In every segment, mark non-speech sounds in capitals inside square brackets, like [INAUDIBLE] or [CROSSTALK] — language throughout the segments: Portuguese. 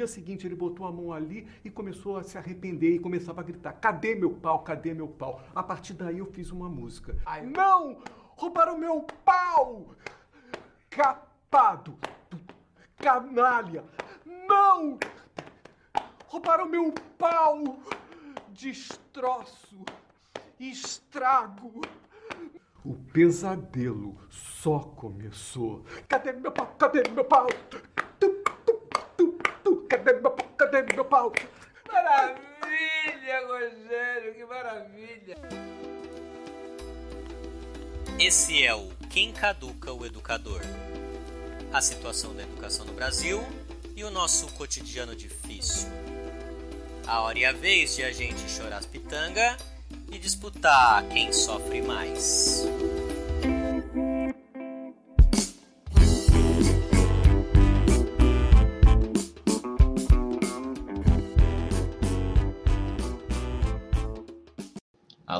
dia seguinte ele botou a mão ali e começou a se arrepender e começava a gritar: Cadê meu pau? Cadê meu pau? A partir daí eu fiz uma música. Ai, não! Roubaram meu pau! Capado! Canalha! Não! Roubaram meu pau! Destroço! Estrago! O pesadelo só começou. Cadê meu pau? Cadê meu pau? Cadê meu pau? Cadê meu pau? Maravilha, Rogério, que maravilha! Esse é o Quem Caduca o Educador. A situação da educação no Brasil e o nosso cotidiano difícil. A hora e a vez de a gente chorar as pitanga e disputar quem sofre mais.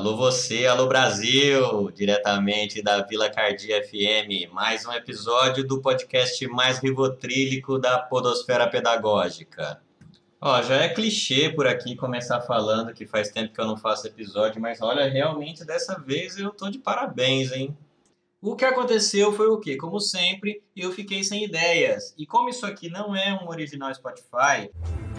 Alô você, alô Brasil, diretamente da Vila Cardia FM, mais um episódio do podcast mais rivotrílico da podosfera pedagógica. Ó, já é clichê por aqui começar falando que faz tempo que eu não faço episódio, mas olha, realmente dessa vez eu tô de parabéns, hein? O que aconteceu foi o quê? Como sempre, eu fiquei sem ideias. E como isso aqui não é um original Spotify.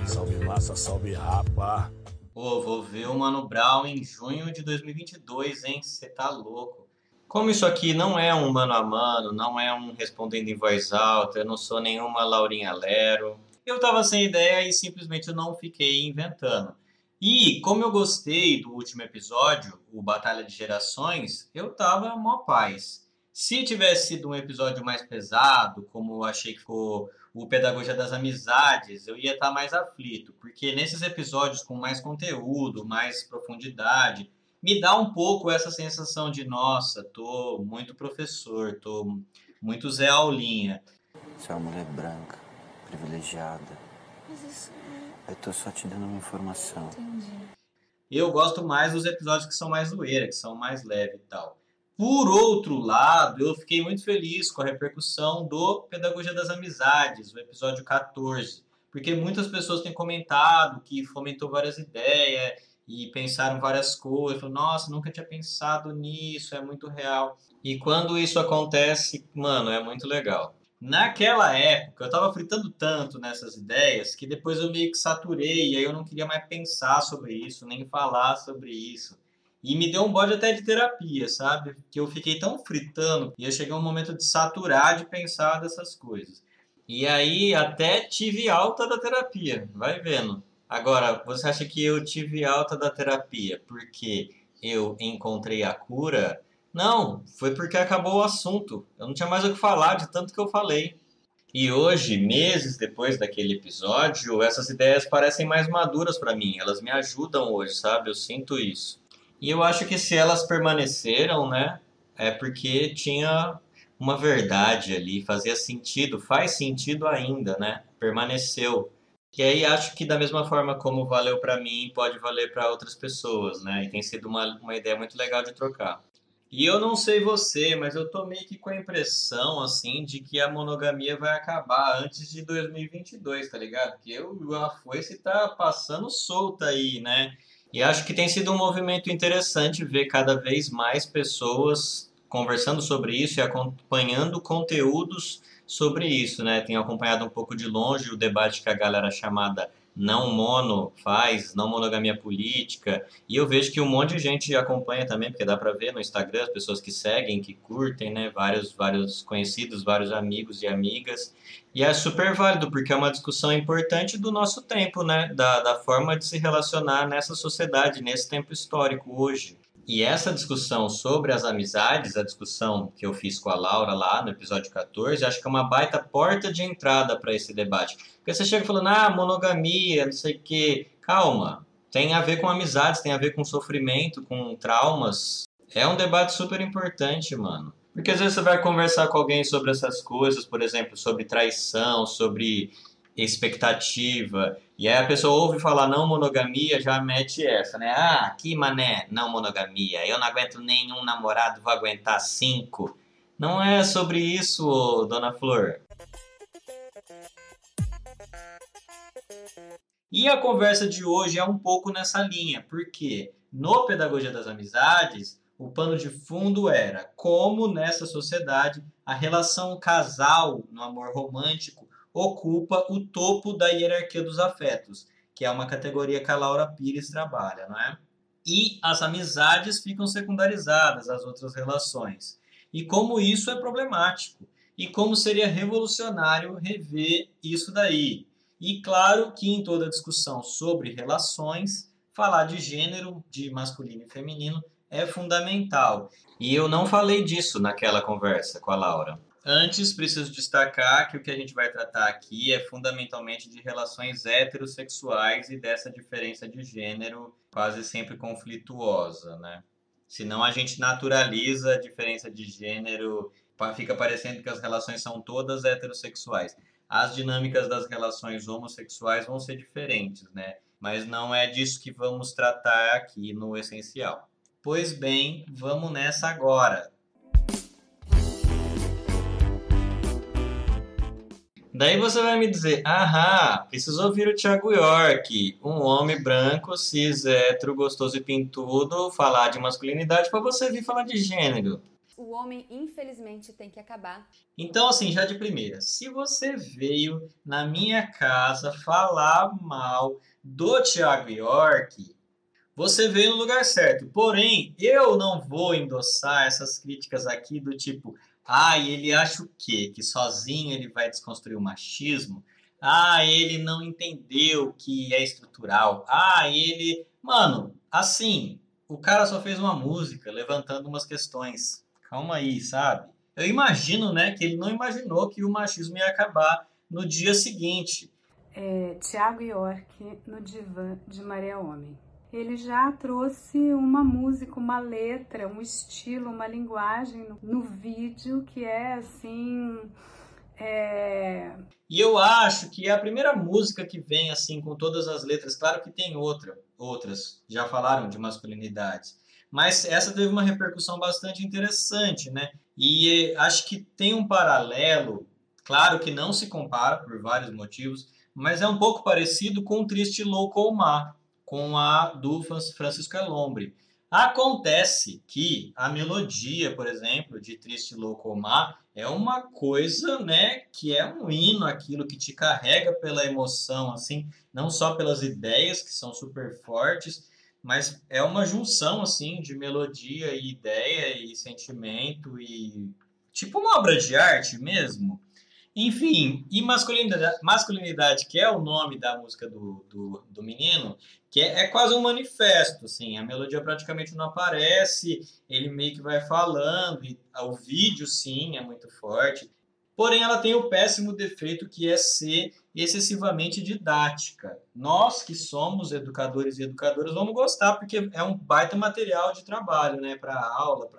Salve massa, salve rapa. Pô, vou ver o Mano Brown em junho de 2022, hein? Você tá louco. Como isso aqui não é um mano a mano, não é um respondendo em voz alta, eu não sou nenhuma Laurinha Lero eu estava sem ideia e simplesmente não fiquei inventando. E como eu gostei do último episódio, o Batalha de Gerações, eu tava mó paz. Se tivesse sido um episódio mais pesado, como eu achei que foi o Pedagogia das Amizades, eu ia estar tá mais aflito, porque nesses episódios com mais conteúdo, mais profundidade, me dá um pouco essa sensação de, nossa, tô muito professor, tô muito Zé Aulinha. Você é uma mulher branca privilegiada. Mas isso. Eu tô só te dando uma informação. Entendi. Eu gosto mais dos episódios que são mais zoeira, que são mais leve e tal. Por outro lado, eu fiquei muito feliz com a repercussão do Pedagogia das Amizades, o episódio 14, porque muitas pessoas têm comentado que fomentou várias ideias e pensaram várias coisas, falaram, nossa, nunca tinha pensado nisso, é muito real. E quando isso acontece, mano, é muito legal. Naquela época, eu estava fritando tanto nessas ideias que depois eu meio que saturei e aí eu não queria mais pensar sobre isso, nem falar sobre isso. E me deu um bode até de terapia, sabe? Que eu fiquei tão fritando e eu cheguei um momento de saturar de pensar dessas coisas. E aí até tive alta da terapia, vai vendo. Agora, você acha que eu tive alta da terapia porque eu encontrei a cura? Não, foi porque acabou o assunto. Eu não tinha mais o que falar de tanto que eu falei. E hoje, meses depois daquele episódio, essas ideias parecem mais maduras para mim. Elas me ajudam hoje, sabe? Eu sinto isso. E eu acho que se elas permaneceram, né, é porque tinha uma verdade ali, fazia sentido, faz sentido ainda, né? Permaneceu. E aí acho que da mesma forma como valeu para mim, pode valer para outras pessoas, né? E tem sido uma, uma ideia muito legal de trocar. E eu não sei você, mas eu tô meio que com a impressão, assim, de que a monogamia vai acabar antes de 2022, tá ligado? Porque a foice tá passando solta aí, né? E acho que tem sido um movimento interessante ver cada vez mais pessoas conversando sobre isso e acompanhando conteúdos sobre isso, né? Tenho acompanhado um pouco de longe o debate que a galera chamada não mono faz, não monogamia política, e eu vejo que um monte de gente acompanha também, porque dá para ver no Instagram as pessoas que seguem, que curtem, né, vários, vários conhecidos, vários amigos e amigas, e é super válido, porque é uma discussão importante do nosso tempo, né, da, da forma de se relacionar nessa sociedade, nesse tempo histórico hoje. E essa discussão sobre as amizades, a discussão que eu fiz com a Laura lá no episódio 14, acho que é uma baita porta de entrada para esse debate. Porque você chega falando, ah, monogamia, não sei o quê. Calma, tem a ver com amizades, tem a ver com sofrimento, com traumas. É um debate super importante, mano. Porque às vezes você vai conversar com alguém sobre essas coisas, por exemplo, sobre traição, sobre expectativa. E aí a pessoa ouve falar não monogamia, já mete essa, né? Ah, que mané, não monogamia. Eu não aguento nenhum namorado, vou aguentar cinco. Não é sobre isso, dona Flor. E a conversa de hoje é um pouco nessa linha, porque no Pedagogia das Amizades, o pano de fundo era como nessa sociedade a relação casal no amor romântico ocupa o topo da hierarquia dos afetos, que é uma categoria que a Laura Pires trabalha, não é? E as amizades ficam secundarizadas às outras relações. E como isso é problemático, e como seria revolucionário rever isso daí. E claro que em toda discussão sobre relações, falar de gênero, de masculino e feminino, é fundamental. E eu não falei disso naquela conversa com a Laura. Antes, preciso destacar que o que a gente vai tratar aqui é fundamentalmente de relações heterossexuais e dessa diferença de gênero quase sempre conflituosa, né? Senão a gente naturaliza a diferença de gênero, fica parecendo que as relações são todas heterossexuais. As dinâmicas das relações homossexuais vão ser diferentes, né? Mas não é disso que vamos tratar aqui no essencial. Pois bem, vamos nessa agora. Daí você vai me dizer, aham, preciso ouvir o Thiago York, um homem branco, cis, hétero, gostoso e pintudo, falar de masculinidade para você vir falar de gênero. O homem, infelizmente, tem que acabar. Então, assim, já de primeira, se você veio na minha casa falar mal do Thiago York, você veio no lugar certo. Porém, eu não vou endossar essas críticas aqui do tipo, ah, ele acha o quê? Que sozinho ele vai desconstruir o machismo? Ah, ele não entendeu que é estrutural. Ah, ele. Mano, assim, o cara só fez uma música levantando umas questões. Calma aí, sabe? Eu imagino, né, que ele não imaginou que o machismo ia acabar no dia seguinte. É, Tiago York no divã de Maria Homem ele já trouxe uma música, uma letra, um estilo, uma linguagem no, no vídeo que é assim. É... E eu acho que é a primeira música que vem assim com todas as letras. Claro que tem outra, outras já falaram de masculinidade, mas essa teve uma repercussão bastante interessante, né? E acho que tem um paralelo, claro que não se compara por vários motivos, mas é um pouco parecido com Triste Louco Mar, com a do Francisco Elombre. Acontece que a melodia, por exemplo, de Triste Louco é uma coisa, né, que é um hino, aquilo que te carrega pela emoção, assim, não só pelas ideias que são super fortes, mas é uma junção, assim, de melodia e ideia e sentimento e tipo uma obra de arte mesmo. Enfim, e masculinidade, masculinidade, que é o nome da música do, do, do menino, que é, é, quase um manifesto, assim, a melodia praticamente não aparece, ele meio que vai falando, e o vídeo, sim, é muito forte. Porém, ela tem o péssimo defeito que é ser excessivamente didática. Nós que somos educadores e educadoras vamos gostar, porque é um baita material de trabalho, né, para aula,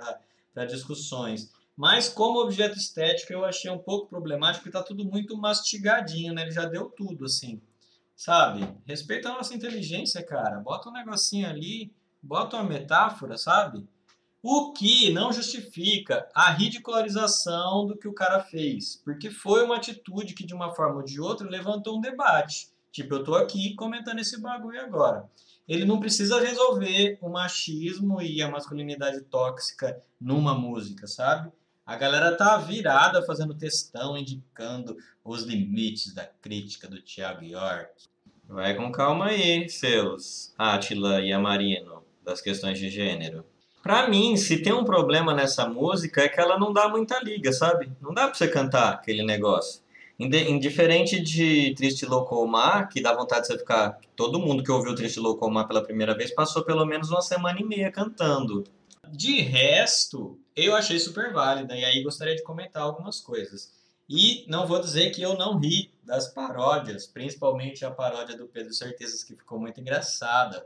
para discussões. Mas como objeto estético eu achei um pouco problemático, porque está tudo muito mastigadinho, né? Ele já deu tudo, assim. Sabe? Respeita a nossa inteligência, cara. Bota um negocinho ali, bota uma metáfora, sabe? O que não justifica a ridicularização do que o cara fez. Porque foi uma atitude que, de uma forma ou de outra, levantou um debate. Tipo, eu tô aqui comentando esse bagulho agora. Ele não precisa resolver o machismo e a masculinidade tóxica numa música, sabe? A galera tá virada fazendo textão, indicando os limites da crítica do Thiago York. Vai com calma aí, seus Atila e Amarino, das questões de gênero. Pra mim, se tem um problema nessa música é que ela não dá muita liga, sabe? Não dá pra você cantar aquele negócio. Indiferente de Triste Louco Mar, que dá vontade de você ficar. Todo mundo que ouviu Triste Louco Mar pela primeira vez passou pelo menos uma semana e meia cantando. De resto, eu achei super válida e aí gostaria de comentar algumas coisas. E não vou dizer que eu não ri das paródias, principalmente a paródia do Pedro Certezas, que ficou muito engraçada.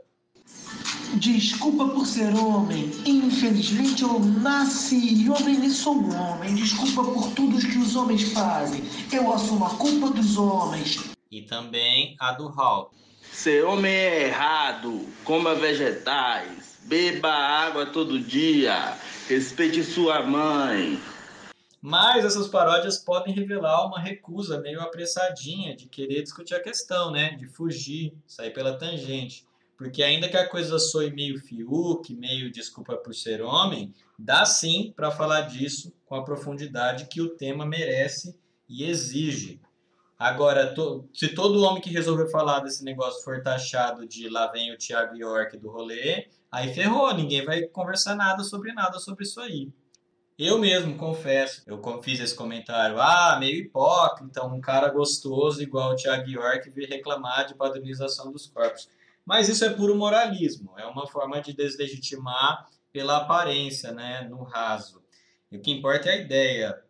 Desculpa por ser homem. Infelizmente eu nasci homem e sou homem. Desculpa por tudo que os homens fazem. Eu assumo a culpa dos homens. E também a do Hall. Ser homem é errado. Coma vegetais. Beba água todo dia. Respeite sua mãe. Mas essas paródias podem revelar uma recusa meio apressadinha de querer discutir a questão, né? De fugir, sair pela tangente. Porque ainda que a coisa soe meio fiuk, meio desculpa por ser homem, dá sim para falar disso com a profundidade que o tema merece e exige. Agora, to, se todo homem que resolver falar desse negócio for taxado de lá vem o Thiago York do rolê, aí ferrou, ninguém vai conversar nada sobre nada sobre isso aí. Eu mesmo confesso, eu fiz esse comentário, ah, meio hipócrita, um cara gostoso igual o Thiago York vir reclamar de padronização dos corpos. Mas isso é puro moralismo, é uma forma de deslegitimar pela aparência, né, no raso. E o que importa é a ideia.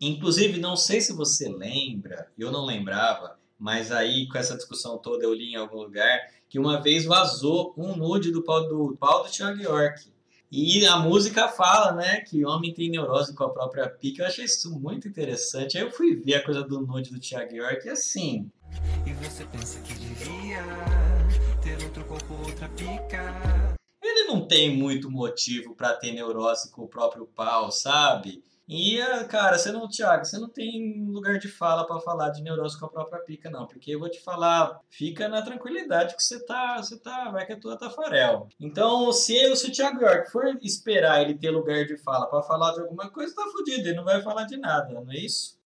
Inclusive, não sei se você lembra, eu não lembrava, mas aí com essa discussão toda eu li em algum lugar que uma vez vazou um nude do pau do, pau do Thiago York. E a música fala, né, que homem tem neurose com a própria pica. Eu achei isso muito interessante. Aí eu fui ver a coisa do nude do Thiago York e assim. E você pensa que devia ter outro corpo, outra pica. Ele não tem muito motivo para ter neurose com o próprio pau, sabe? E, cara, você não, Thiago, você não tem lugar de fala para falar de neurose com a própria pica, não. Porque eu vou te falar, fica na tranquilidade que você tá, você tá, vai que a tua tafarel. Então, se, eu, se o Thiago York for esperar ele ter lugar de fala para falar de alguma coisa, tá fudido, ele não vai falar de nada, não é isso?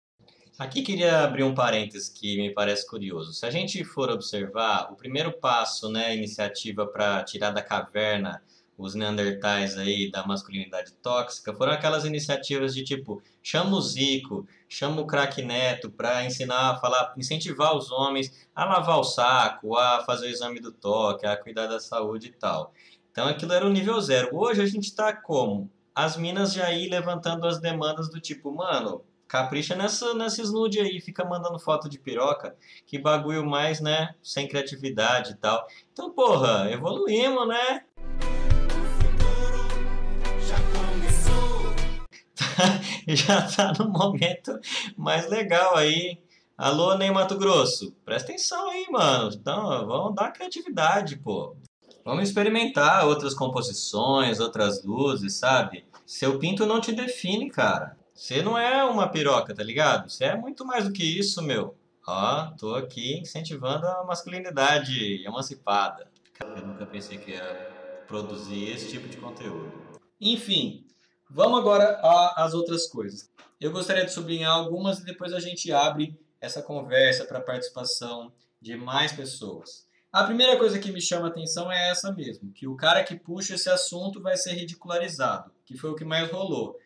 Aqui queria abrir um parênteses que me parece curioso. Se a gente for observar, o primeiro passo, né, iniciativa para tirar da caverna os neandertais aí da masculinidade tóxica foram aquelas iniciativas de tipo chama o Zico, chama o craque Neto para ensinar a falar, incentivar os homens a lavar o saco, a fazer o exame do toque, a cuidar da saúde e tal. Então aquilo era o nível zero. Hoje a gente está como? As minas já aí levantando as demandas do tipo, mano, capricha nessa, nesses nude aí, fica mandando foto de piroca, que bagulho mais, né, sem criatividade e tal. Então, porra, evoluímos, né? [LAUGHS] já tá no momento mais legal aí. Alô, Ney Mato Grosso, presta atenção aí, mano. Então, vamos dar criatividade, pô. Vamos experimentar outras composições, outras luzes, sabe? Seu pinto não te define, cara. Você não é uma piroca, tá ligado? Você é muito mais do que isso, meu. Ó, tô aqui incentivando a masculinidade emancipada. Eu nunca pensei que ia produzir esse tipo de conteúdo. Enfim, Vamos agora às outras coisas. Eu gostaria de sublinhar algumas e depois a gente abre essa conversa para a participação de mais pessoas. A primeira coisa que me chama a atenção é essa mesmo, que o cara que puxa esse assunto vai ser ridicularizado, que foi o que mais rolou.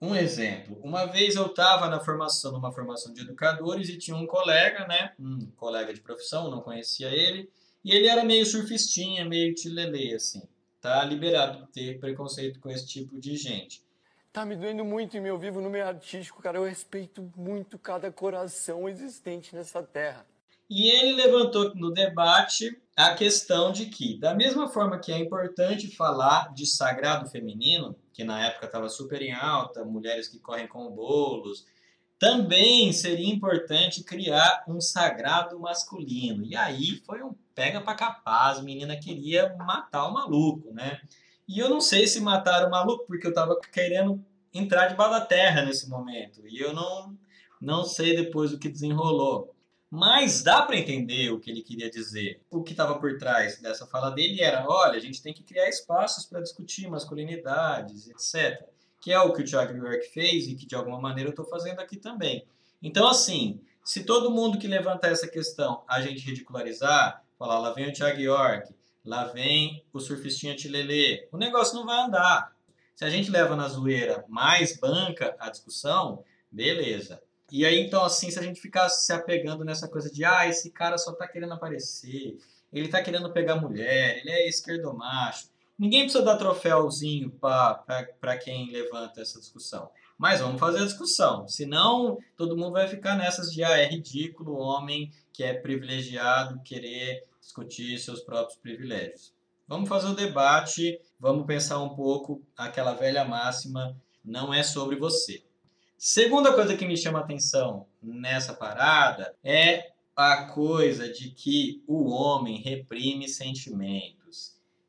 Um exemplo, uma vez eu estava na formação, numa formação de educadores e tinha um colega, né, um colega de profissão, não conhecia ele, e ele era meio surfistinha, meio tilelê, assim. Tá liberado ter preconceito com esse tipo de gente. Tá me doendo muito em meu vivo no meio artístico, cara. Eu respeito muito cada coração existente nessa terra. E ele levantou no debate a questão de que, da mesma forma que é importante falar de sagrado feminino, que na época estava super em alta, mulheres que correm com bolos, também seria importante criar um sagrado masculino. E aí foi um pega para capaz, a menina queria matar o maluco, né? E eu não sei se mataram o maluco, porque eu tava querendo entrar debaixo da terra nesse momento. E eu não, não sei depois o que desenrolou. Mas dá para entender o que ele queria dizer. O que estava por trás dessa fala dele era: olha, a gente tem que criar espaços para discutir masculinidades, etc. Que é o que o Thiago York fez e que de alguma maneira eu estou fazendo aqui também. Então, assim, se todo mundo que levantar essa questão a gente ridicularizar, falar lá vem o Thiago York, lá vem o surfistinha Tilelê. O negócio não vai andar. Se a gente leva na zoeira mais banca a discussão, beleza. E aí, então, assim, se a gente ficar se apegando nessa coisa de, ah, esse cara só tá querendo aparecer, ele tá querendo pegar mulher, ele é esquerdomacho. Ninguém precisa dar troféuzinho para quem levanta essa discussão. Mas vamos fazer a discussão. Senão, todo mundo vai ficar nessas de, ah, é ridículo o homem que é privilegiado querer discutir seus próprios privilégios. Vamos fazer o debate, vamos pensar um pouco aquela velha máxima, não é sobre você. Segunda coisa que me chama a atenção nessa parada é a coisa de que o homem reprime sentimentos.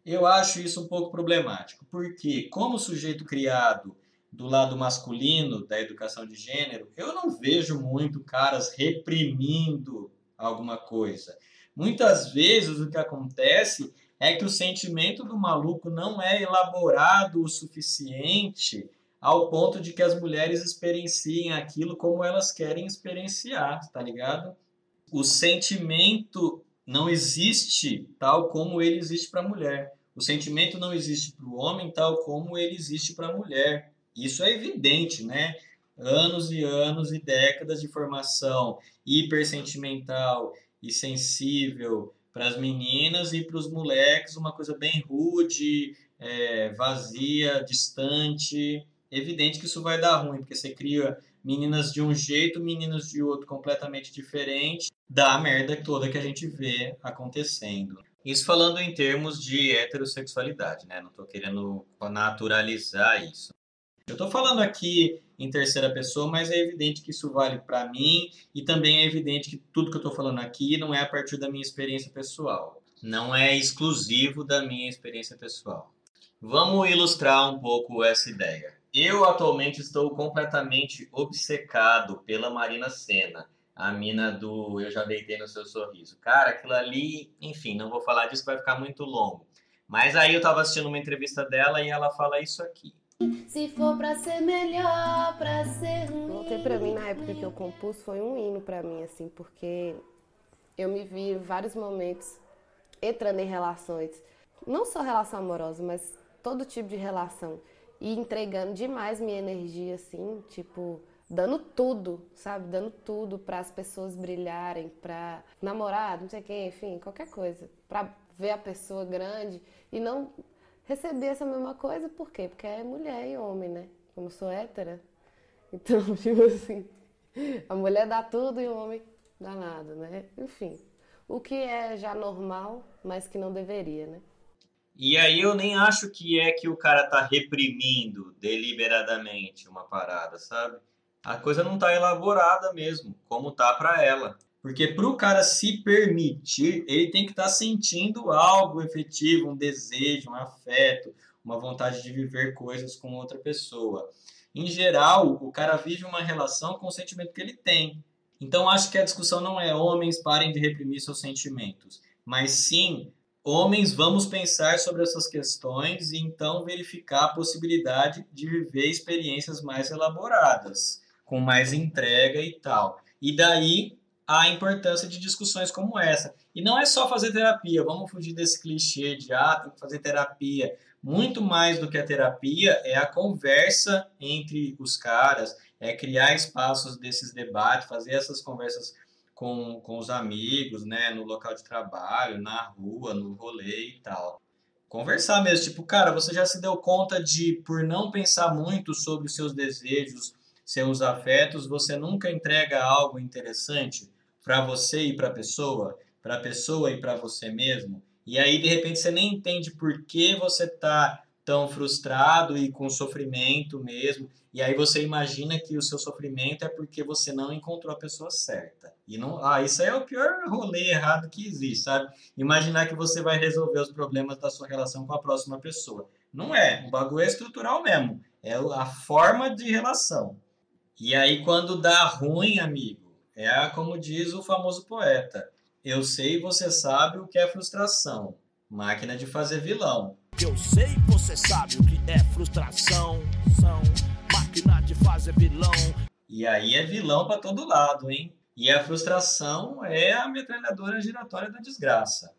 Eu acho isso um pouco problemático, porque como sujeito criado do lado masculino da educação de gênero, eu não vejo muito caras reprimindo alguma coisa. Muitas vezes o que acontece é que o sentimento do maluco não é elaborado o suficiente ao ponto de que as mulheres experienciem aquilo como elas querem experienciar, tá ligado? O sentimento não existe tal como ele existe para a mulher. O sentimento não existe para o homem tal como ele existe para a mulher. Isso é evidente, né? Anos e anos e décadas de formação hipersentimental e sensível para as meninas e para os moleques, uma coisa bem rude, é, vazia, distante. Evidente que isso vai dar ruim, porque você cria meninas de um jeito, meninos de outro completamente diferente, dá a merda toda que a gente vê acontecendo. Isso falando em termos de heterossexualidade, né? Não estou querendo naturalizar isso. Eu estou falando aqui em terceira pessoa, mas é evidente que isso vale para mim e também é evidente que tudo que eu estou falando aqui não é a partir da minha experiência pessoal. Não é exclusivo da minha experiência pessoal. Vamos ilustrar um pouco essa ideia. Eu atualmente estou completamente obcecado pela Marina Senna, a mina do Eu Já Deitei no Seu Sorriso. Cara, aquilo ali, enfim, não vou falar disso, vai ficar muito longo. Mas aí eu estava assistindo uma entrevista dela e ela fala isso aqui. Se for pra ser melhor, pra ser ruim. Voltei pra mim na época que eu compus foi um hino pra mim, assim, porque eu me vi em vários momentos entrando em relações, não só relação amorosa, mas todo tipo de relação, e entregando demais minha energia, assim, tipo, dando tudo, sabe? Dando tudo para as pessoas brilharem, pra namorar, não sei quem, enfim, qualquer coisa, pra ver a pessoa grande e não receber essa mesma coisa, por quê? Porque é mulher e homem, né? Como sou hétera. [LAUGHS] Então, [LAUGHS] tipo assim, a mulher dá tudo e o homem dá nada, né? Enfim, o que é já normal, mas que não deveria, né? E aí eu nem acho que é que o cara tá reprimindo deliberadamente uma parada, sabe? A coisa não tá elaborada mesmo, como tá para ela. Porque para o cara se permitir, ele tem que estar tá sentindo algo efetivo, um desejo, um afeto, uma vontade de viver coisas com outra pessoa. Em geral, o cara vive uma relação com o sentimento que ele tem. Então, acho que a discussão não é homens parem de reprimir seus sentimentos, mas sim homens vamos pensar sobre essas questões e então verificar a possibilidade de viver experiências mais elaboradas, com mais entrega e tal. E daí a importância de discussões como essa. E não é só fazer terapia, vamos fugir desse clichê de ah, tem que fazer terapia. Muito mais do que a terapia é a conversa entre os caras, é criar espaços desses debates, fazer essas conversas com, com os amigos, né, no local de trabalho, na rua, no rolê e tal. Conversar mesmo, tipo, cara, você já se deu conta de, por não pensar muito sobre os seus desejos, seus afetos, você nunca entrega algo interessante? para você e para a pessoa, para a pessoa e para você mesmo. E aí de repente você nem entende por que você tá tão frustrado e com sofrimento mesmo. E aí você imagina que o seu sofrimento é porque você não encontrou a pessoa certa. E não, ah, isso aí é o pior rolê errado que existe, sabe? Imaginar que você vai resolver os problemas da sua relação com a próxima pessoa. Não é, o bagulho é estrutural mesmo. É a forma de relação. E aí quando dá ruim, amigo, é como diz o famoso poeta: Eu sei, você sabe o que é frustração. Máquina de fazer vilão. Eu sei, você sabe o que é frustração. São máquina de fazer vilão. E aí é vilão para todo lado, hein? E a frustração é a metralhadora giratória da desgraça.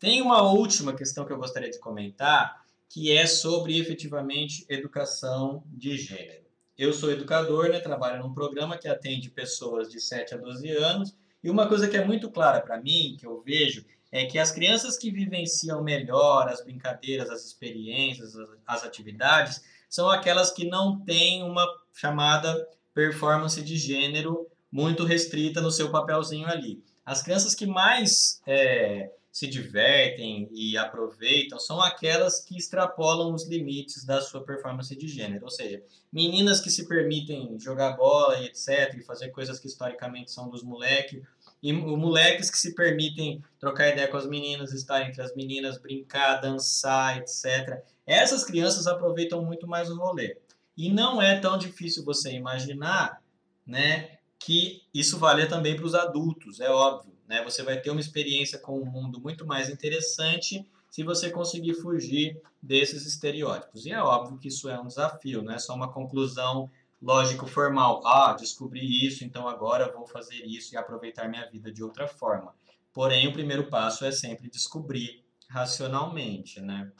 Tem uma última questão que eu gostaria de comentar, que é sobre efetivamente educação de gênero. Eu sou educador, né, trabalho num programa que atende pessoas de 7 a 12 anos, e uma coisa que é muito clara para mim, que eu vejo, é que as crianças que vivenciam melhor as brincadeiras, as experiências, as, atividades, são aquelas que não têm uma chamada performance de gênero muito restrita no seu papelzinho ali. As crianças que mais é, se divertem e aproveitam são aquelas que extrapolam os limites da sua performance de gênero, ou seja, meninas que se permitem jogar bola e etc, e fazer coisas que historicamente são dos moleques, E moleques que se permitem trocar ideia com as meninas, estar entre as meninas, brincar, dançar, etc. Essas crianças aproveitam muito mais o rolê. E não é tão difícil você imaginar, né, que isso vale também para os adultos, é óbvio, né? Você vai ter uma experiência com um mundo muito mais interessante se você conseguir fugir desses estereótipos. E é óbvio que isso é um desafio, não é só uma conclusão lógico formal. Ah, descobri isso, então agora vou fazer isso e aproveitar minha vida de outra forma. Porém, o primeiro passo é sempre descobrir racionalmente, né?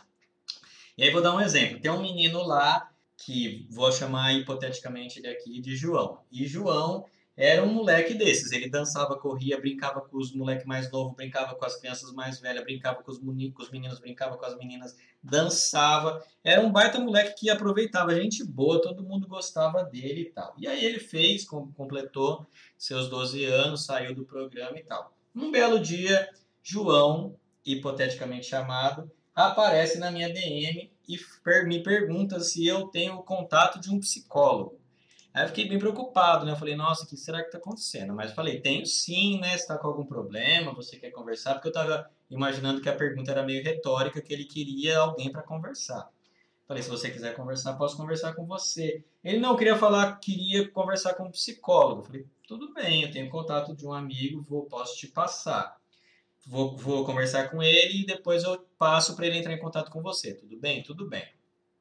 E aí vou dar um exemplo. Tem um menino lá que vou chamar hipoteticamente ele aqui de João. E João era um moleque desses. Ele dançava, corria, brincava com os moleques mais novos, brincava com as crianças mais velhas, brincava com os, com os meninos, brincava com as meninas, dançava. Era um baita moleque que aproveitava, gente boa, todo mundo gostava dele e tal. E aí ele fez, completou seus 12 anos, saiu do programa e tal. Um belo dia, João, hipoteticamente chamado, aparece na minha DM e me pergunta se eu tenho o contato de um psicólogo. Aí eu fiquei bem preocupado, né? Eu falei, nossa, o que será que está acontecendo? Mas eu falei, tenho sim, né? Se está com algum problema, você quer conversar? Porque eu estava imaginando que a pergunta era meio retórica, que ele queria alguém para conversar. Falei, se você quiser conversar, posso conversar com você. Ele não queria falar, queria conversar com um psicólogo. Falei, tudo bem, eu tenho contato de um amigo, vou, posso te passar. Vou, vou conversar com ele e depois eu passo para ele entrar em contato com você. Tudo bem? Tudo bem.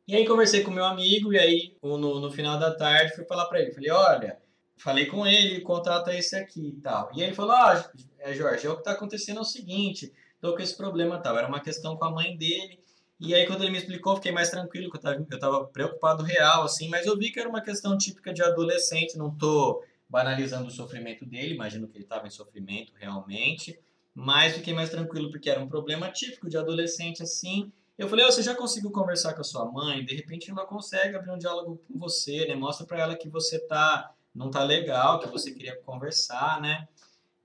E aí conversei com meu amigo e aí no, no final da tarde fui falar para ele, falei, olha, falei com ele, é esse aqui e tal. E ele falou, é, Jorge, é o que está acontecendo é o seguinte, tô com esse problema tal. Era uma questão com a mãe dele. E aí quando ele me explicou, fiquei mais tranquilo, que eu tava, eu tava preocupado real, assim, mas eu vi que era uma questão típica de adolescente, não tô banalizando o sofrimento dele, imagino que ele estava em sofrimento realmente, mas fiquei mais tranquilo porque era um problema típico de adolescente assim, eu falei, oh, você já conseguiu conversar com a sua mãe? De repente ela consegue abrir um diálogo com você, né? Mostra para ela que você tá não tá legal, que você queria conversar, né?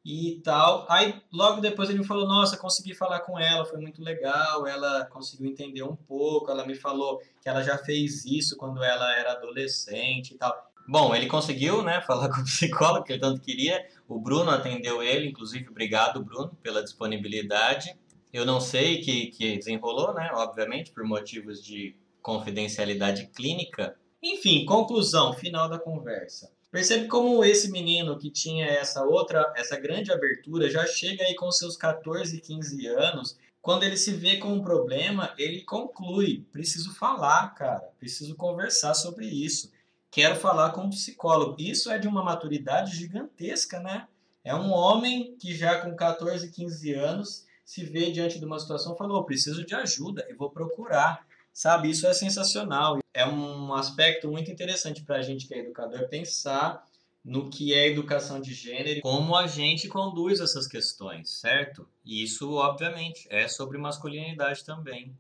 E tal. Aí logo depois ele me falou: "Nossa, consegui falar com ela, foi muito legal. Ela conseguiu entender um pouco. Ela me falou que ela já fez isso quando ela era adolescente e tal". Bom, ele conseguiu, né, [LAUGHS] falar com o psicólogo que ele tanto queria. O Bruno atendeu ele, inclusive, obrigado, Bruno, pela disponibilidade. Eu não sei que, que desenrolou, né? Obviamente, por motivos de confidencialidade clínica. Enfim, conclusão, final da conversa. Percebe como esse menino que tinha essa outra, essa grande abertura, já chega aí com seus 14, 15 anos. Quando ele se vê com um problema, ele conclui: preciso falar, cara, preciso conversar sobre isso. Quero falar com um psicólogo. Isso é de uma maturidade gigantesca, né? É um homem que já com 14, 15 anos se vê diante de uma situação e falou, oh, preciso de ajuda, eu vou procurar. Sabe, isso é sensacional. É um aspecto muito interessante para a gente que é educador pensar no que é educação de gênero, como a gente conduz essas questões, certo? E isso, obviamente, é sobre masculinidade também.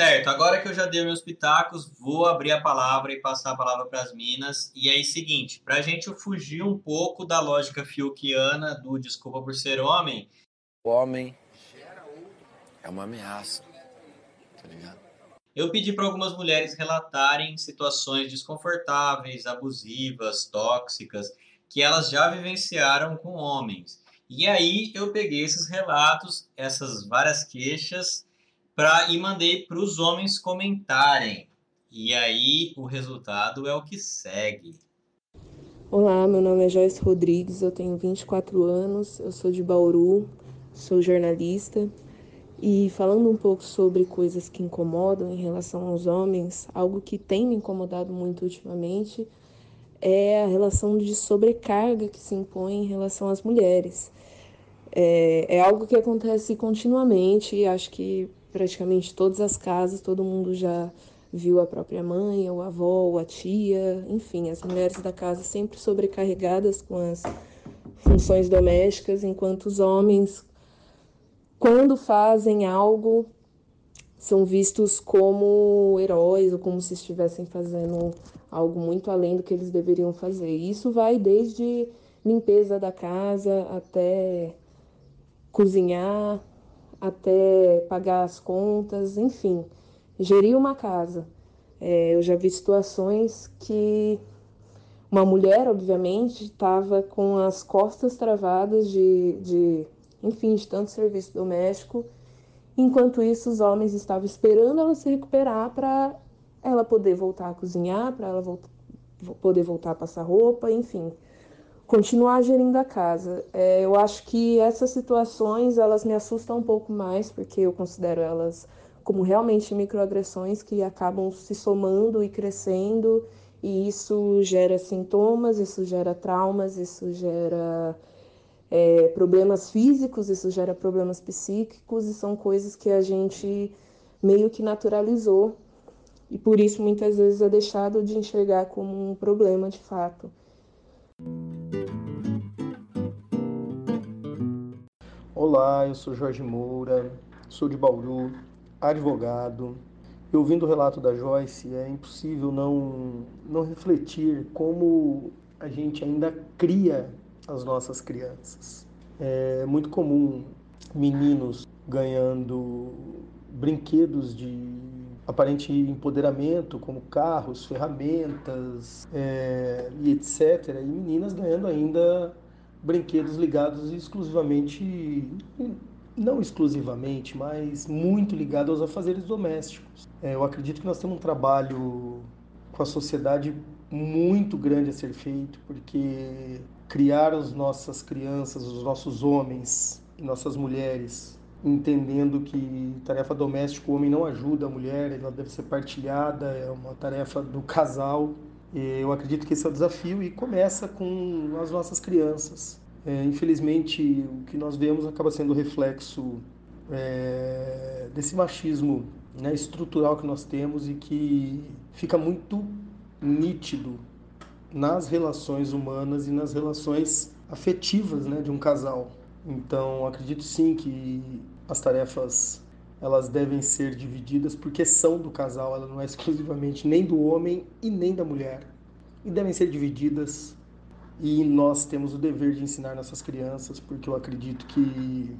Certo, agora que eu já dei meus pitacos, vou abrir a palavra e passar a palavra para as minas. E aí, seguinte, para a gente fugir um pouco da lógica fiuquiana do desculpa por ser homem. O homem é uma ameaça, tá ligado? Eu pedi para algumas mulheres relatarem situações desconfortáveis, abusivas, tóxicas, que elas já vivenciaram com homens. E aí eu peguei esses relatos, essas várias queixas pra, e mandei para os homens comentarem. E aí o resultado é o que segue. Olá, meu nome é Joyce Rodrigues, eu tenho 24 anos, eu sou de Bauru, sou jornalista. E falando um pouco sobre coisas que incomodam em relação aos homens, algo que tem me incomodado muito ultimamente é a relação de sobrecarga que se impõe em relação às mulheres. É, é algo que acontece continuamente e acho que praticamente todas as casas, todo mundo já viu a própria mãe, ou a avó, ou a tia, enfim, as mulheres da casa sempre sobrecarregadas com as funções domésticas, enquanto os homens, quando fazem algo, são vistos como heróis ou como se estivessem fazendo algo muito além do que eles deveriam fazer. isso vai desde limpeza da casa até cozinhar, até pagar as contas, enfim, gerir uma casa. É, eu já vi situações que Uma mulher, obviamente, estava com as costas travadas de, de, enfim, de tanto serviço doméstico. Enquanto isso, os homens estavam esperando ela se recuperar para ela poder voltar a cozinhar, para ela voltar, poder voltar a passar roupa, enfim, continuar gerindo a casa. É, eu acho que essas situações elas me assustam um pouco mais porque eu considero elas como realmente microagressões que acabam se somando e crescendo e isso gera sintomas, isso gera traumas, isso gera é, problemas físicos, isso gera problemas psíquicos e são coisas que a gente meio que naturalizou e por isso muitas vezes é deixado de enxergar como um problema de fato. Olá, eu sou Jorge Moura, sou de Bauru, advogado, e ouvindo o relato da Joyce, é impossível não, não refletir como a gente ainda cria as nossas crianças. É muito comum meninos ganhando brinquedos de aparente empoderamento, como carros, ferramentas é, e etc. E meninas ganhando ainda brinquedos ligados exclusivamente não exclusivamente, mas muito ligado aos afazeres domésticos. É, eu acredito que nós temos um trabalho com a sociedade muito grande a ser feito, porque criar as nossas crianças, os nossos homens e nossas mulheres, entendendo que tarefa doméstica o homem não ajuda a mulher, ela deve ser partilhada, é uma tarefa do casal. Eu acredito que esse é o desafio e começa com as nossas crianças. É, infelizmente, o que nós vemos acaba sendo reflexo é, desse machismo né, estrutural que nós temos e que fica muito nítido nas relações humanas e nas relações afetivas né, de um casal. Então, acredito sim que as tarefas elas devem ser divididas porque são do casal, ela não é exclusivamente nem do homem e nem da mulher. E devem ser divididas e nós temos o dever de ensinar nossas crianças, porque eu acredito que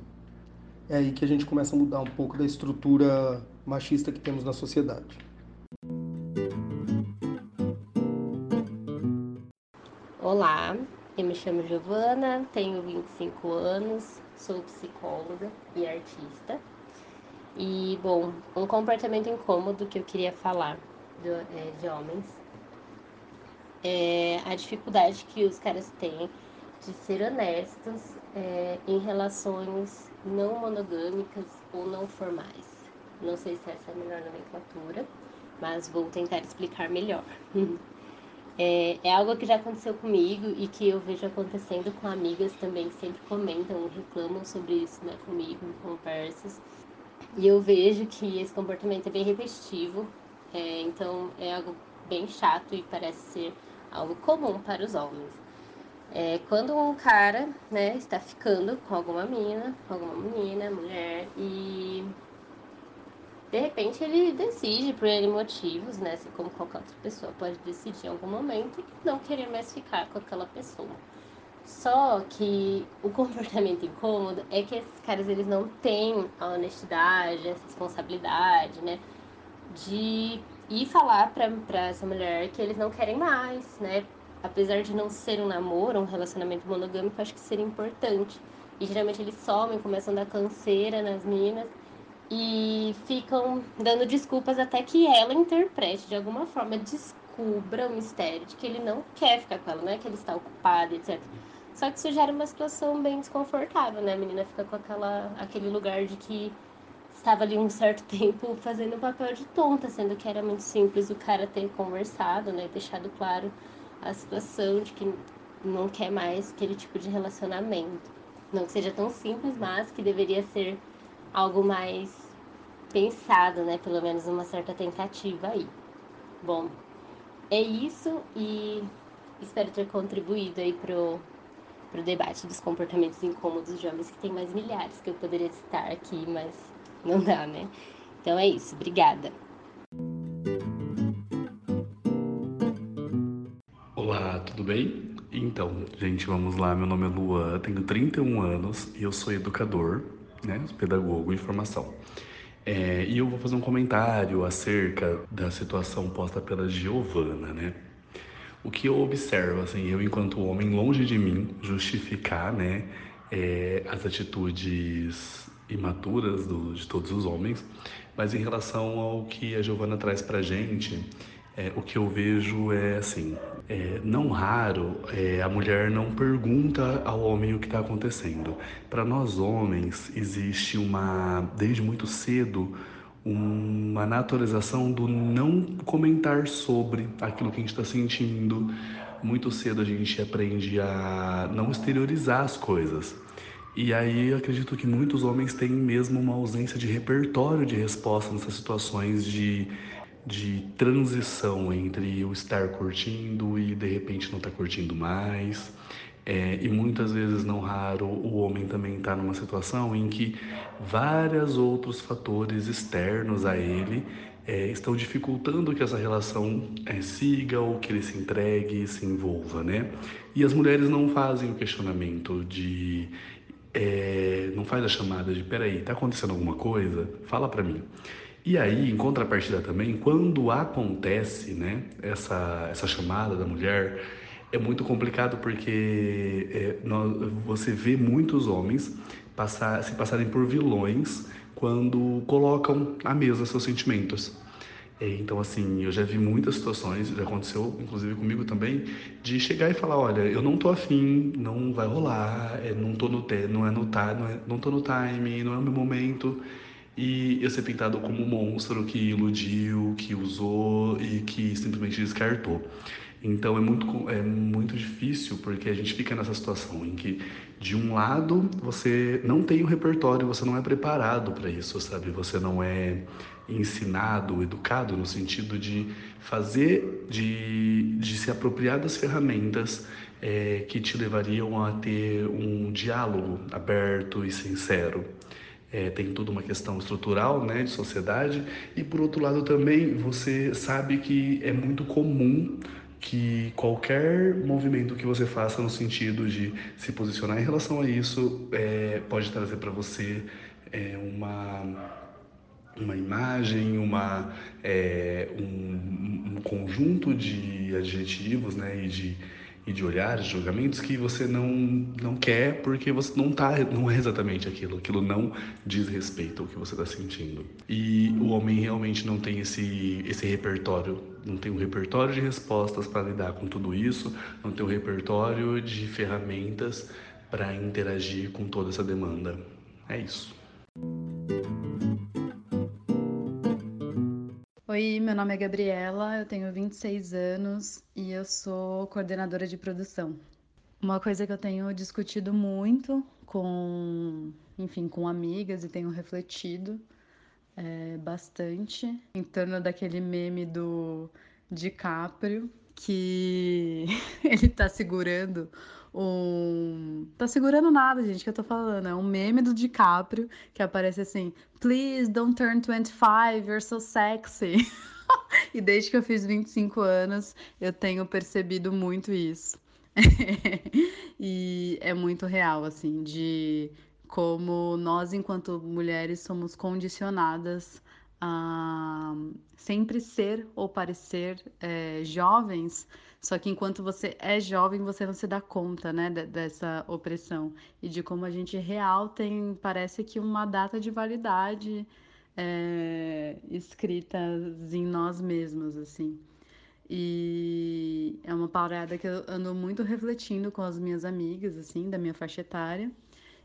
é aí que a gente começa a mudar um pouco da estrutura machista que temos na sociedade. Olá, eu me chamo Giovana, tenho 25 anos, sou psicóloga e artista. E, bom, um comportamento incômodo que eu queria falar do, é, de homens é, a dificuldade que os caras têm de ser honestos é, em relações não monogâmicas ou não formais. Não sei se essa é a melhor nomenclatura, mas vou tentar explicar melhor. [LAUGHS] é, é, algo que já aconteceu comigo e que eu vejo acontecendo com amigas também que sempre comentam, reclamam sobre isso né, comigo em conversas. E eu vejo que esse comportamento é bem repetitivo, é, então é algo bem chato e parece ser algo comum para os homens. É, quando um cara né, está ficando com alguma menina, com alguma menina, mulher, e de repente ele decide por N motivos, né, assim como qualquer outra pessoa pode decidir em algum momento, não querer mais ficar com aquela pessoa. Só que o [LAUGHS] comportamento incômodo é que esses caras eles não têm a honestidade, a responsabilidade, né, de e falar pra, pra essa mulher que eles não querem mais, né? Apesar de não ser um namoro, um relacionamento monogâmico, acho que seria importante. E geralmente eles somem, começam a dar canseira nas minas e ficam dando desculpas até que ela interprete de alguma forma, descubra o mistério de que ele não quer ficar com ela, não é que ele está ocupado, etc. Só que isso gera uma situação bem desconfortável, né? A menina fica com aquela, aquele lugar de que estava ali um certo [LAUGHS] tempo fazendo o papel de tonta, sendo que era muito simples o cara ter conversado, né, deixado claro a situação de que não quer mais aquele tipo de relacionamento. Não que seja tão simples, mas que deveria ser algo mais pensado, né, pelo menos uma certa tentativa aí. Bom, é isso e espero ter contribuído aí pro pro debate dos comportamentos incômodos de homens que tem mais milhares que eu poderia citar aqui, mas não dá, né? Então é isso, obrigada. Olá, tudo bem? Então, gente, vamos lá. Meu nome é Luan, tenho 31 anos e eu sou educador, né? Pedagogo em formação. É, e eu vou fazer um comentário acerca da situação posta pela Giovana, né? O que eu observo, assim, eu enquanto homem, longe de mim justificar, né, é, as atitudes imaturas do, de todos os homens, mas em relação ao que a Giovana traz pra gente, é, o que eu vejo é assim, é, não raro é, a mulher não pergunta ao homem o que está acontecendo. Para nós homens existe uma, desde muito cedo, uma naturalização do não comentar sobre aquilo que a gente está sentindo. Muito cedo a gente aprende a não exteriorizar as coisas. E aí eu acredito que muitos homens têm mesmo uma ausência de repertório de resposta nessas situações de, de transição entre o estar curtindo e de repente não estar tá curtindo mais. É, e muitas vezes, não raro, o homem também está numa situação em que vários outros fatores externos a ele é, estão dificultando que essa relação é, siga ou que ele se entregue, se envolva, né? E as mulheres não fazem o questionamento de é, não faz a chamada de peraí, tá acontecendo alguma coisa? Fala para mim. E aí, em contrapartida também, quando acontece né, essa, essa chamada da mulher, é muito complicado porque é, nós, você vê muitos homens passar, se passarem por vilões quando colocam à mesa seus sentimentos. É, então, assim, eu já vi muitas situações, já aconteceu, inclusive comigo também, de chegar e falar, olha, eu não tô afim, não vai rolar, é, não tô no não é no tá, não, é, não tô no time, não é o meu momento. E eu ser pintado como um monstro que iludiu, que usou e que simplesmente descartou. Então é muito, é muito difícil porque a gente fica nessa situação em que, de um lado, você não tem o um repertório, você não é preparado para isso, sabe? Você não é ensinado, educado no sentido de fazer, de, de se apropriar das ferramentas é, que te levariam a ter um diálogo aberto e sincero. É, tem toda uma questão estrutural, né, de sociedade, e por outro lado também você sabe que é muito comum que qualquer movimento que você faça no sentido de se posicionar em relação a isso é, pode trazer para você é, uma uma imagem, uma, é, um, um, conjunto de adjetivos né, e, de, e de olhares, de julgamentos que você não, não quer porque você não tá, não é exatamente aquilo, aquilo não diz respeito ao que você está sentindo. E o homem realmente não tem esse, esse repertório, não tem um repertório de respostas para lidar com tudo isso, não tem um repertório de ferramentas para interagir com toda essa demanda. É isso. Oi, meu nome é Gabriela, eu tenho 26 anos e eu sou coordenadora de produção. Uma coisa que eu tenho discutido muito com, enfim, com amigas e tenho refletido é, bastante em torno daquele meme do DiCaprio que [LAUGHS] ele tá segurando um. Tá segurando nada, gente, que eu tô falando. É um meme do DiCaprio que aparece assim: Please don't turn 25, you're so sexy. [LAUGHS] e desde que eu fiz 25 anos, eu tenho percebido muito isso. [LAUGHS] e é muito real, assim, de como nós, enquanto mulheres, somos condicionadas a sempre ser ou parecer é, jovens. Só que enquanto você é jovem, você não se dá conta, né, dessa opressão. E de como a gente real tem, parece que uma data de validade é, em nós mesmos, assim. E é uma parada que eu ando muito refletindo com as minhas amigas, assim, da minha faixa etária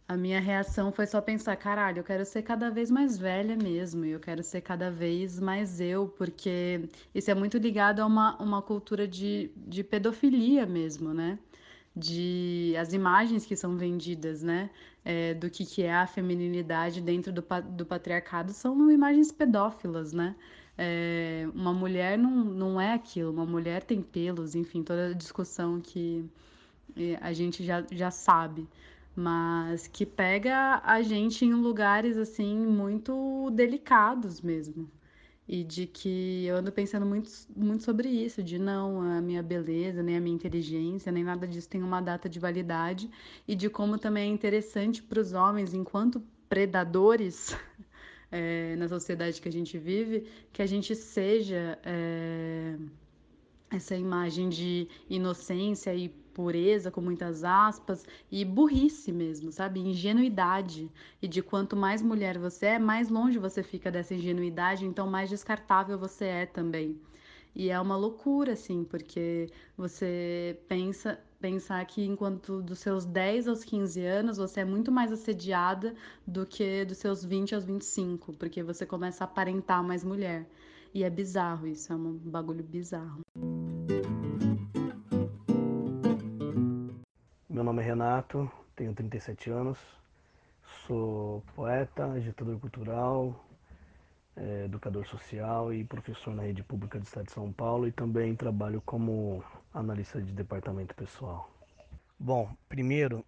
a minha reação foi só pensar, caralho, eu quero ser cada vez mais velha mesmo, e eu quero ser cada vez mais eu, porque isso é muito ligado a uma, uma cultura de, de pedofilia mesmo, né? De as imagens que são vendidas, né? É, do que, que é a feminilidade dentro do, do patriarcado são imagens pedófilas, né? É, uma mulher não, não é aquilo, uma mulher tem pelos, enfim, toda a discussão que é, a gente já, já sabe mas que pega a gente em lugares assim muito delicados mesmo. E de que eu ando pensando muito, muito sobre isso, de não, a minha beleza, nem a minha inteligência, nem nada disso tem uma data de validade, e de como também é interessante para os homens, enquanto predadores é, [LAUGHS] na sociedade que a gente vive, que a gente seja é, essa imagem de inocência e pureza, com muitas aspas, e burrice mesmo, sabe? Ingenuidade. E de quanto mais mulher você é, mais longe você fica dessa ingenuidade, então mais descartável você é também. E é uma loucura, assim, porque você pensa pensar que enquanto dos seus 10 aos 15 anos você é muito mais assediada do que dos seus 20 aos 25, porque você começa a aparentar mais mulher. E é bizarro isso, é um bagulho bizarro. Meu nome é Renato, tenho 37 anos, sou poeta, agitador cultural, é, educador social e professor na rede pública do Estado de São Paulo e também trabalho como analista de departamento pessoal. Bom, primeiro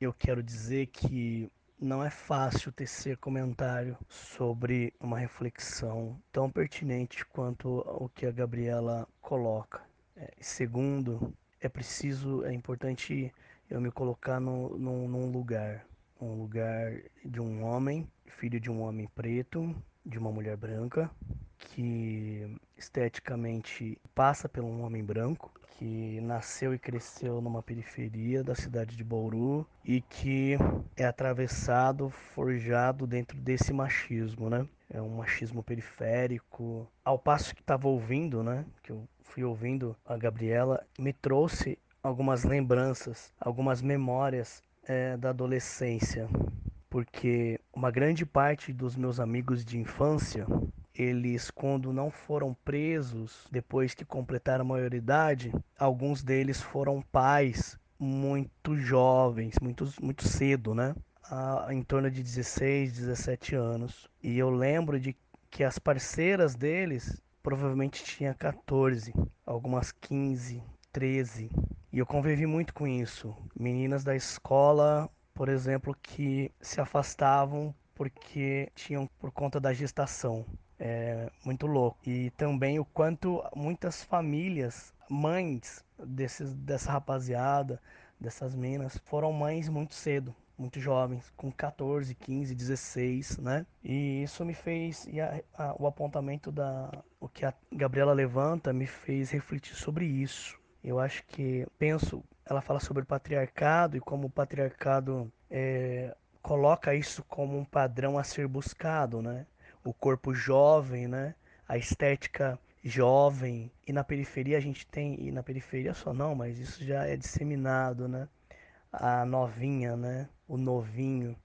eu quero dizer que não é fácil tecer comentário sobre uma reflexão tão pertinente quanto o que a Gabriela coloca. É, segundo, é preciso, é importante eu me colocar no, no, num lugar, um lugar de um homem, filho de um homem preto, de uma mulher branca, que esteticamente passa por um homem branco, que nasceu e cresceu numa periferia da cidade de Bauru e que é atravessado, forjado dentro desse machismo, né? É um machismo periférico. Ao passo que estava ouvindo, né? Que eu fui ouvindo a Gabriela, me trouxe algumas lembranças, algumas memórias é, da adolescência, porque uma grande parte dos meus amigos de infância, eles quando não foram presos depois que completaram a maioridade, alguns deles foram pais muito jovens, muito, muito cedo, né? Em torno de 16, 17 anos. E eu lembro de que as parceiras deles provavelmente tinham 14, algumas 15, 13. E eu convivi muito com isso. Meninas da escola, por exemplo, que se afastavam porque tinham por conta da gestação. É muito louco. E também o quanto muitas famílias, mães desses, dessa rapaziada, dessas minas, foram mães muito cedo, muito jovens, com 14, 15, 16, né? E isso me fez, e a, a, o apontamento da, o que a Gabriela levanta me fez refletir sobre isso. Eu acho que penso, ela fala sobre o patriarcado e como o patriarcado é, coloca isso como um padrão a ser buscado, né? O corpo jovem, né? A estética jovem e na periferia a gente tem e na periferia só não, mas isso já é disseminado, né? A novinha, né? O novinho,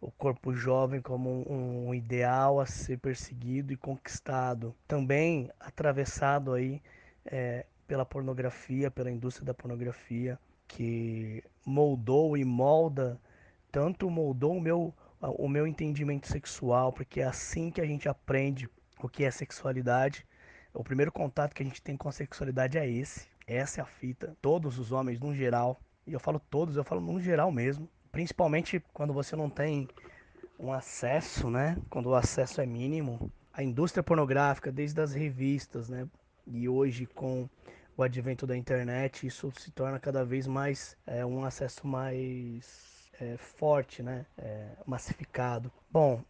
o corpo jovem como um, um ideal a ser perseguido e conquistado, também atravessado aí é, pela pornografia, pela indústria da pornografia, que moldou e molda, tanto moldou o meu, o meu entendimento sexual, porque é assim que a gente aprende o que é sexualidade. O primeiro contato que a gente tem com a sexualidade é esse. Essa é a fita. Todos os homens, no geral, e eu falo todos, eu falo no geral mesmo, principalmente quando você não tem um acesso, né? Quando o acesso é mínimo. A indústria pornográfica, desde as revistas, né? E hoje com o advento da internet, isso se torna cada vez mais é, um acesso mais é, forte, né? É, massificado. Bom,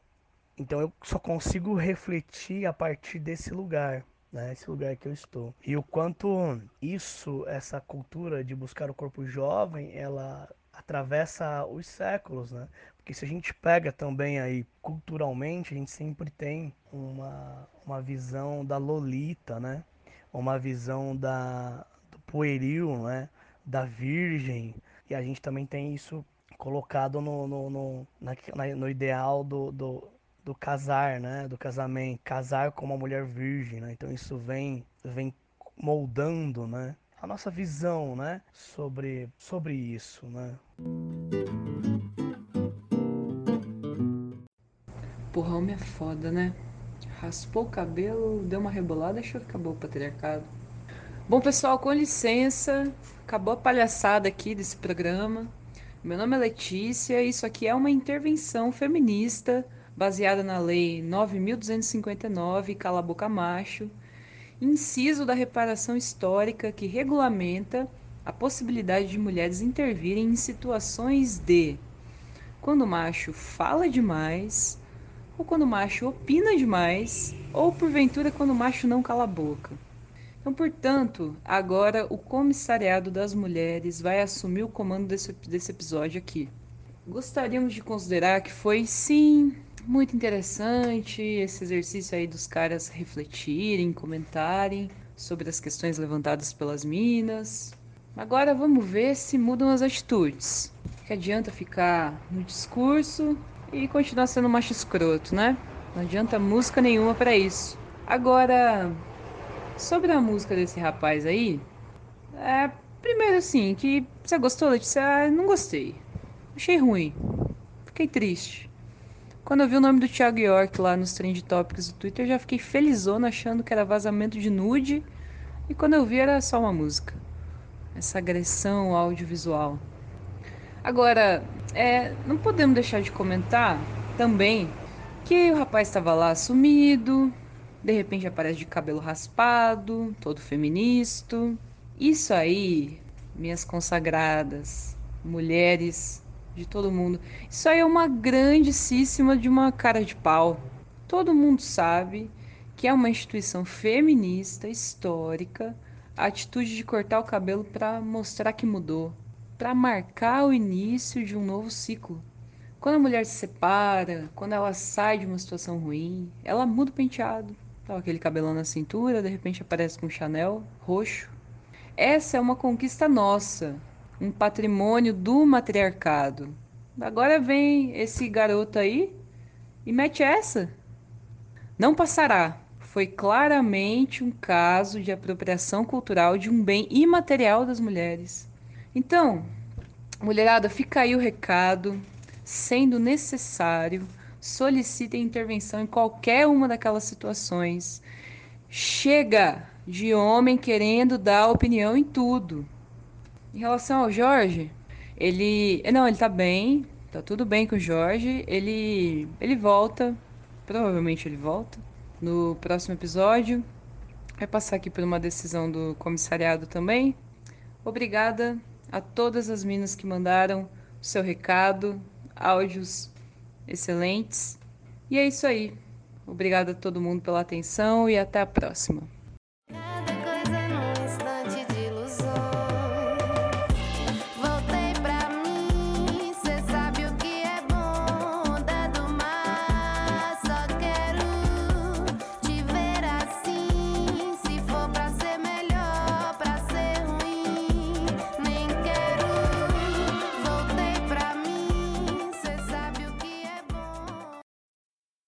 então eu só consigo refletir a partir desse lugar, né? Esse lugar que eu estou. E o quanto isso, essa cultura de buscar o corpo jovem, ela atravessa os séculos, né? Porque se a gente pega também aí culturalmente, a gente sempre tem uma, uma visão da Lolita, né? Uma visão da, do pueril, né? da virgem, e a gente também tem isso colocado no, no, no, na, no ideal do, do, do, casar, né? do casamento, casar com uma mulher virgem. Né? Então isso vem, vem moldando né? a nossa visão né? sobre, sobre isso. Né? Homem é foda, né? Raspou o cabelo, deu uma rebolada, achou que acabou o patriarcado. Bom, pessoal, com licença, acabou a palhaçada aqui desse programa. Meu nome é Letícia e isso aqui é uma intervenção feminista baseada na Lei 9.259, Cala Boca Macho, inciso da reparação histórica que regulamenta a possibilidade de mulheres intervirem em situações de quando o macho fala demais, ou quando o macho opina demais, ou porventura quando o macho não cala a boca. Então, portanto, agora o Comissariado das Mulheres vai assumir o comando desse, desse episódio aqui. Gostaríamos de considerar que foi, sim, muito interessante esse exercício aí dos caras refletirem, comentarem sobre as questões levantadas pelas minas. Agora vamos ver se mudam as atitudes. Que adianta ficar no discurso e continuar sendo macho escroto, né? Não adianta música nenhuma para isso. Agora, sobre a música desse rapaz aí, é, primeiro assim, que você gostou, Letícia? Não gostei. Achei ruim. Fiquei triste. Quando eu vi o nome do Thiago York lá nos trend topics do Twitter, eu já fiquei felizona achando que era vazamento de nude. E quando eu vi era só uma música. Essa agressão audiovisual. Agora, é, não podemos deixar de comentar também que o rapaz estava lá sumido, de repente aparece de cabelo raspado, todo feminista. Isso aí, minhas consagradas, mulheres de todo mundo. Isso aí é uma grandíssima de uma cara de pau. Todo mundo sabe que é uma instituição feminista histórica a atitude de cortar o cabelo para mostrar que mudou, para marcar o início de um novo ciclo. Quando a mulher se separa, quando ela sai de uma situação ruim, ela muda o penteado. Tava aquele cabelão na cintura, de repente aparece com um Chanel roxo. Essa é uma conquista nossa, um patrimônio do matriarcado. Agora vem esse garoto aí e mete essa. Não passará. Foi claramente um caso de apropriação cultural de um bem imaterial das mulheres. Então, mulherada, fica aí o recado. Sendo necessário, solicite intervenção em qualquer uma daquelas situações. Chega de homem querendo dar opinião em tudo. Em relação ao Jorge, ele. Não, ele tá bem. Tá tudo bem com o Jorge. Ele. Ele volta. Provavelmente ele volta. No próximo episódio. Vai passar aqui por uma decisão do comissariado também. Obrigada a todas as minas que mandaram o seu recado, áudios excelentes. E é isso aí. Obrigada a todo mundo pela atenção e até a próxima.